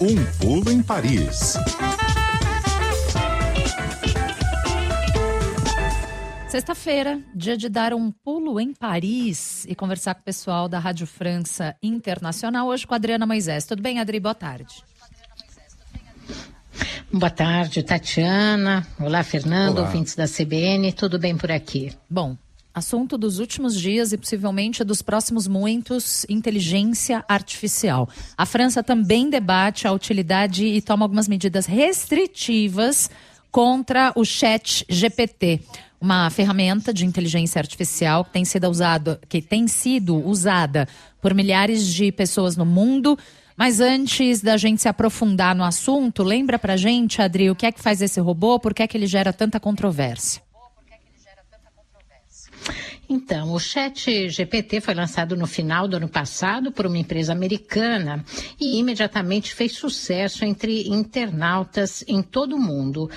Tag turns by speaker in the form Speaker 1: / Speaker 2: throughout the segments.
Speaker 1: Um pulo em Paris.
Speaker 2: Sexta-feira, dia de dar um pulo em Paris e conversar com o pessoal da Rádio França Internacional, hoje com a Adriana Moisés. Tudo bem, Adri? Boa tarde.
Speaker 3: Boa tarde, Tatiana. Olá, Fernando, Olá. ouvintes da CBN. Tudo bem por aqui?
Speaker 2: Bom, assunto dos últimos dias e possivelmente dos próximos muitos, inteligência artificial. A França também debate a utilidade e toma algumas medidas restritivas contra o chat GPT uma ferramenta de inteligência artificial que tem sido usado, que tem sido usada por milhares de pessoas no mundo. Mas antes da gente se aprofundar no assunto, lembra pra gente, Adri, o que é que faz esse robô? Por que é que ele gera tanta controvérsia?
Speaker 3: Então, o Chat GPT foi lançado no final do ano passado por uma empresa americana e imediatamente fez sucesso entre internautas em todo o mundo.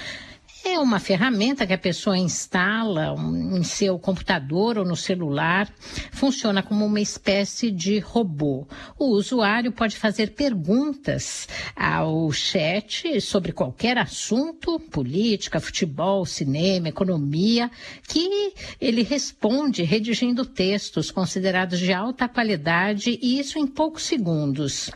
Speaker 3: É uma ferramenta que a pessoa instala em seu computador ou no celular. Funciona como uma espécie de robô. O usuário pode fazer perguntas ao chat sobre qualquer assunto, política, futebol, cinema, economia, que ele responde redigindo textos considerados de alta qualidade e isso em poucos segundos.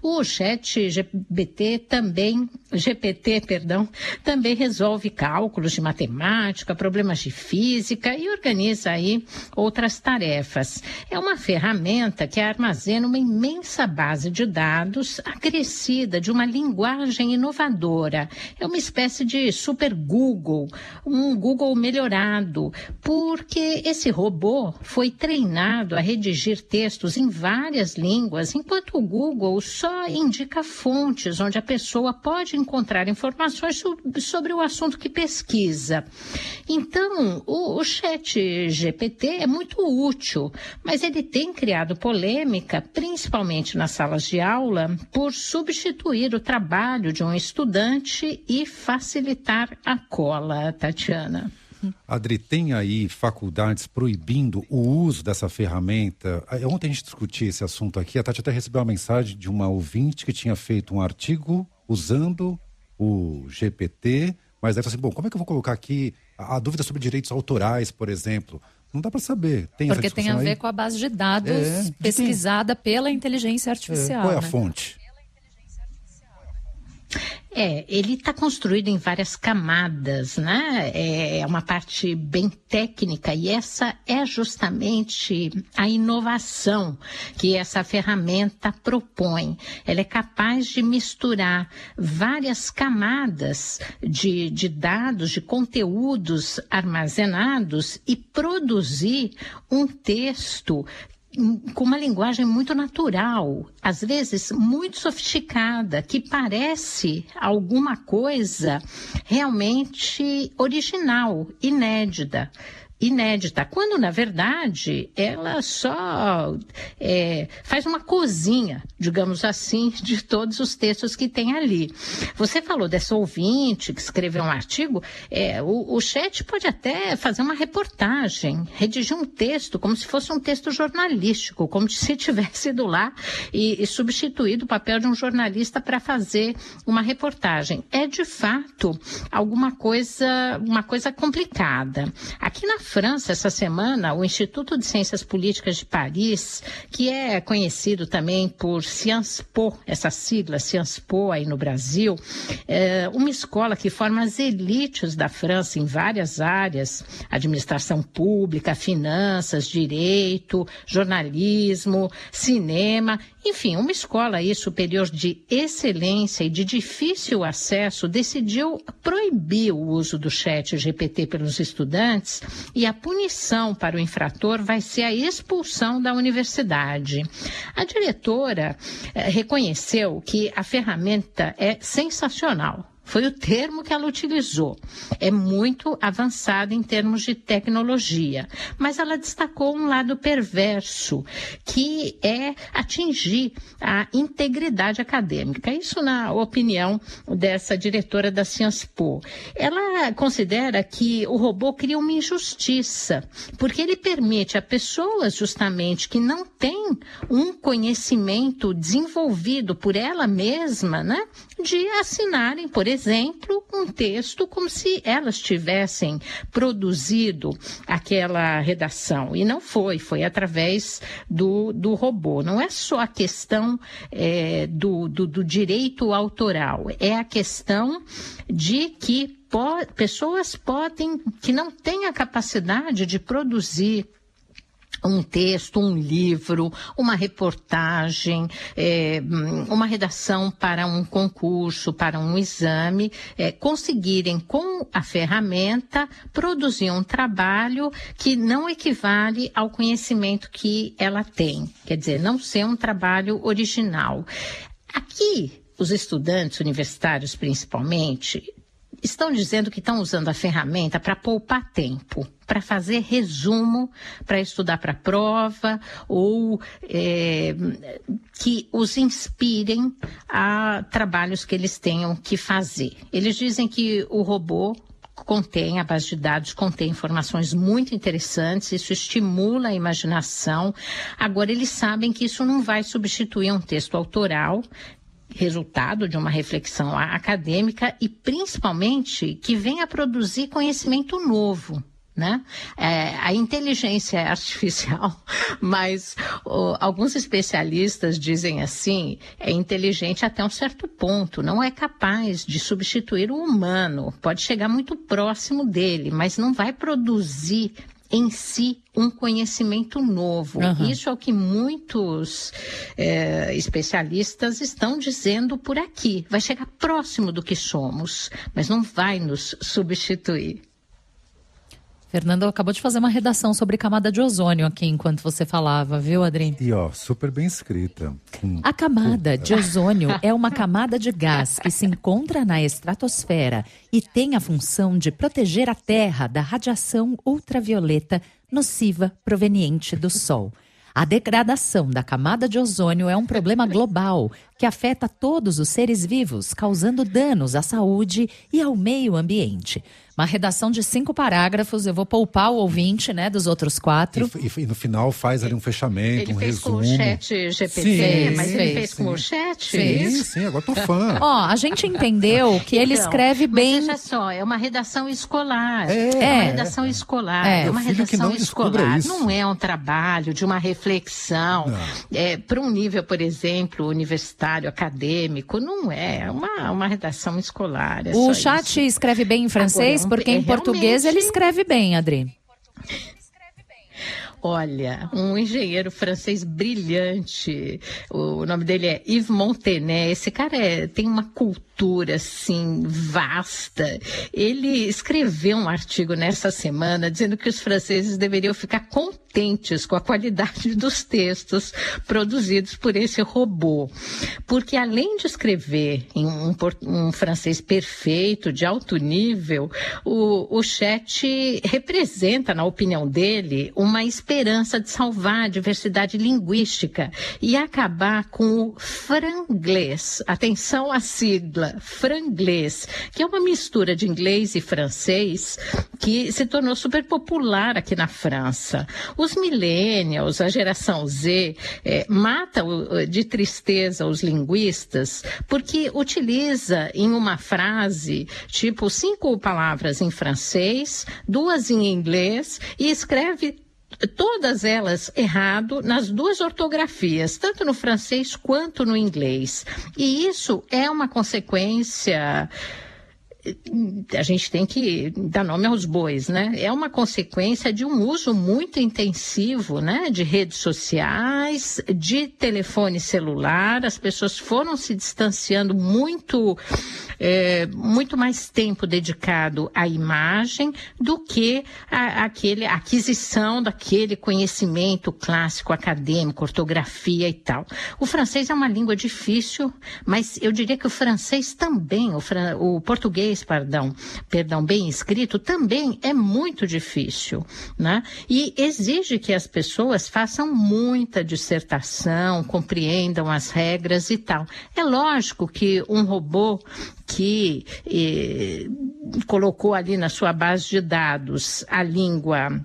Speaker 3: O chat GPT também, GPT, perdão, também resolve cálculos de matemática, problemas de física e organiza aí outras tarefas. É uma ferramenta que armazena uma imensa base de dados acrescida de uma linguagem inovadora. É uma espécie de super Google, um Google melhorado, porque esse robô foi treinado a redigir textos em várias línguas, enquanto o Google só indica fontes onde a pessoa pode encontrar informações sobre o assunto que que pesquisa. Então, o, o chat GPT é muito útil, mas ele tem criado polêmica, principalmente nas salas de aula, por substituir o trabalho de um estudante e facilitar a cola, Tatiana.
Speaker 4: Adri, tem aí faculdades proibindo o uso dessa ferramenta? Ontem a gente discutiu esse assunto aqui. A Tati até recebeu uma mensagem de uma ouvinte que tinha feito um artigo usando o GPT mas deve assim, bom, como é que eu vou colocar aqui a, a dúvida sobre direitos autorais, por exemplo? Não dá para saber. Tem
Speaker 2: Porque tem a ver aí? com a base de dados é, pesquisada tem... pela inteligência artificial. É,
Speaker 4: qual é a
Speaker 2: né?
Speaker 4: fonte?
Speaker 3: É, ele está construído em várias camadas, né? É uma parte bem técnica e essa é justamente a inovação que essa ferramenta propõe. Ela é capaz de misturar várias camadas de, de dados, de conteúdos armazenados e produzir um texto com uma linguagem muito natural, às vezes muito sofisticada, que parece alguma coisa realmente original, inédita inédita, quando na verdade ela só é, faz uma cozinha, digamos assim, de todos os textos que tem ali. Você falou dessa ouvinte que escreveu um artigo, é, o, o chat pode até fazer uma reportagem, redigir um texto como se fosse um texto jornalístico, como se tivesse ido lá e, e substituído o papel de um jornalista para fazer uma reportagem. É de fato alguma coisa, uma coisa complicada. Aqui na França, essa semana, o Instituto de Ciências Políticas de Paris, que é conhecido também por Sciences Po, essa sigla Sciences Po aí no Brasil, é uma escola que forma as elites da França em várias áreas, administração pública, finanças, direito, jornalismo, cinema, enfim, uma escola aí superior de excelência e de difícil acesso decidiu proibir o uso do chat GPT pelos estudantes e a punição para o infrator vai ser a expulsão da universidade. A diretora eh, reconheceu que a ferramenta é sensacional Foi o termo que ela utilizou. É muito avançada em termos de tecnologia, mas ela destacou um lado perverso, que é atingir a integridade acadêmica. Isso na opinião dessa diretora da Sciences Po. Ela considera que o robô cria uma injustiça, porque ele permite a pessoas justamente que não têm um conhecimento desenvolvido por ela mesma, né, de assinarem, por exemplo, um texto como se elas tivessem produzido aquela redação. E não foi, foi através do, do robô. Não é só a questão é, do, do, do direito autoral, é a questão de que pessoas podem, que não têm a capacidade de produzir um texto, um livro, uma reportagem, é, uma redação para um concurso, para um exame, é, conseguirem com a ferramenta produzir um trabalho que não equivale ao conhecimento que ela tem, quer dizer, não ser um trabalho original. Aqui, os estudantes universitários, principalmente, estão dizendo que estão usando a ferramenta para poupar tempo, para fazer resumo, para estudar para prova, ou é, que os inspirem a trabalhos que eles tenham que fazer. Eles dizem que o robô contém, a base de dados contém informações muito interessantes, isso estimula a imaginação. Agora, eles sabem que isso não vai substituir um texto autoral, resultado de uma reflexão acadêmica e principalmente que venha produzir conhecimento novo. Né? É, a inteligência artificial, mas alguns especialistas dizem assim, é inteligente até um certo ponto, não é capaz de substituir o humano, pode chegar muito próximo dele, mas não vai produzir em si um conhecimento novo. Uhum. Isso é o que muitos é, especialistas estão dizendo por aqui. Vai chegar próximo do que somos, mas não vai nos substituir.
Speaker 2: Fernando acabou de fazer uma redação sobre camada de ozônio aqui enquanto você falava, viu, Adri?
Speaker 4: E ó, super bem escrita.
Speaker 2: Hum. A camada de ozônio é uma camada de gás que se encontra na estratosfera e tem a função de proteger a Terra da radiação ultravioleta nociva proveniente do Sol. A degradação da camada de ozônio é um problema global que afeta todos os seres vivos, causando danos à saúde e ao meio ambiente. Uma redação de cinco parágrafos, eu vou poupar o ouvinte, né, dos outros quatro.
Speaker 4: E, e, e no final faz ali um fechamento,
Speaker 3: ele
Speaker 4: um
Speaker 3: fez
Speaker 4: resumo.
Speaker 3: Com o chat GPT, sim, mas ele fez sim. com o chat?
Speaker 4: Sim, sim, agora tô fã.
Speaker 2: Ó, a gente entendeu que ele então, escreve bem.
Speaker 3: Mas veja só, é uma redação escolar. É, é uma redação escolar. É, é uma redação escolar. Isso. Não é um trabalho de uma reflexão. É, Para um nível, por exemplo, universitário, acadêmico, não é. É uma, uma redação escolar. É
Speaker 2: o chat isso. escreve bem em francês? Porque em português ele escreve bem, Adri.
Speaker 3: Olha, um engenheiro francês brilhante. O nome dele é Yves Montenet. Esse cara é, tem uma cultura assim vasta. Ele escreveu um artigo nessa semana dizendo que os franceses deveriam ficar contentes com a qualidade dos textos produzidos por esse robô, porque além de escrever em um, um francês perfeito, de alto nível, o, o chat representa, na opinião dele, uma experiência esperança de salvar a diversidade linguística e acabar com o franglês. Atenção à sigla, franglês, que é uma mistura de inglês e francês que se tornou super popular aqui na França. Os millennials, a geração Z, é, mata de tristeza os linguistas porque utiliza em uma frase, tipo, cinco palavras em francês, duas em inglês e escreve todas elas errado nas duas ortografias, tanto no francês quanto no inglês. E isso é uma consequência a gente tem que dar nome aos bois, né? É uma consequência de um uso muito intensivo, né? De redes sociais, de telefone celular, as pessoas foram se distanciando muito, é, muito mais tempo dedicado à imagem do que a, aquele, aquisição daquele conhecimento clássico acadêmico, ortografia e tal. O francês é uma língua difícil, mas eu diria que o francês também, o, fran o português, perdão, perdão, bem escrito, também é muito difícil, né? E exige que as pessoas façam muita dissertação, compreendam as regras e tal. É lógico que um robô que eh, colocou ali na sua base de dados a língua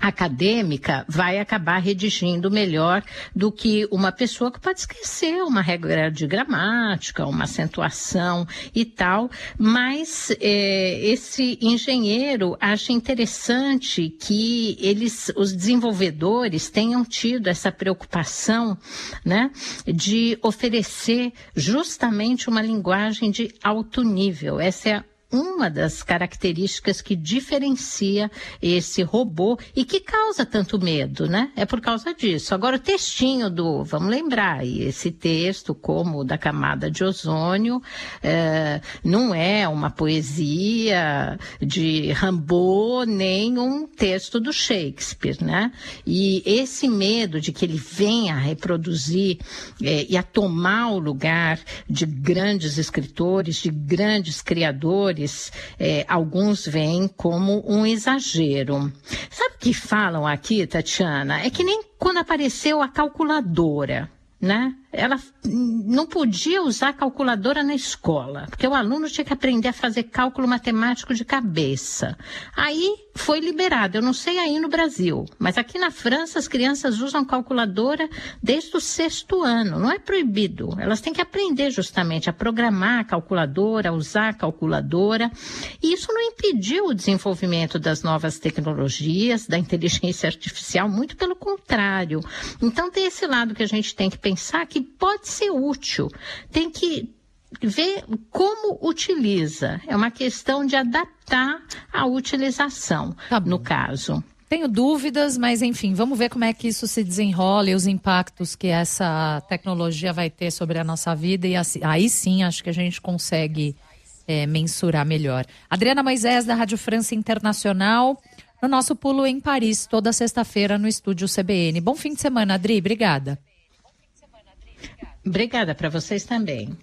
Speaker 3: acadêmica vai acabar redigindo melhor do que uma pessoa que pode esquecer uma regra de gramática, uma acentuação e tal, mas é, esse engenheiro acha interessante que eles, os desenvolvedores, tenham tido essa preocupação, né, de oferecer justamente uma linguagem de alto nível. Essa é uma das características que diferencia esse robô e que causa tanto medo, né? É por causa disso. Agora, o textinho do, vamos lembrar, esse texto, como o da camada de ozônio, é, não é uma poesia de Rimbaud, nem um texto do Shakespeare, né? E esse medo de que ele venha a reproduzir é, e a tomar o lugar de grandes escritores, de grandes criadores, é, alguns veem como um exagero. Sabe o que falam aqui, Tatiana? É que nem quando apareceu a calculadora, né? Ela não podia usar calculadora na escola, porque o aluno tinha que aprender a fazer cálculo matemático de cabeça. Aí foi liberado, eu não sei aí no Brasil, mas aqui na França as crianças usam calculadora desde o sexto ano, não é proibido. Elas têm que aprender justamente a programar a calculadora, a usar a calculadora, e isso não impediu o desenvolvimento das novas tecnologias, da inteligência artificial, muito pelo contrário. Então tem esse lado que a gente tem que pensar que pode ser útil. Tem que ver como utiliza. É uma questão de adaptar a utilização, tá no caso.
Speaker 2: Tenho dúvidas, mas enfim, vamos ver como é que isso se desenrola e os impactos que essa tecnologia vai ter sobre a nossa vida. E assim, aí sim acho que a gente consegue é, mensurar melhor. Adriana Moisés, da Rádio França Internacional, no nosso pulo em Paris, toda sexta-feira no estúdio CBN. Bom fim de semana, Adri. Obrigada.
Speaker 3: Obrigada para vocês também.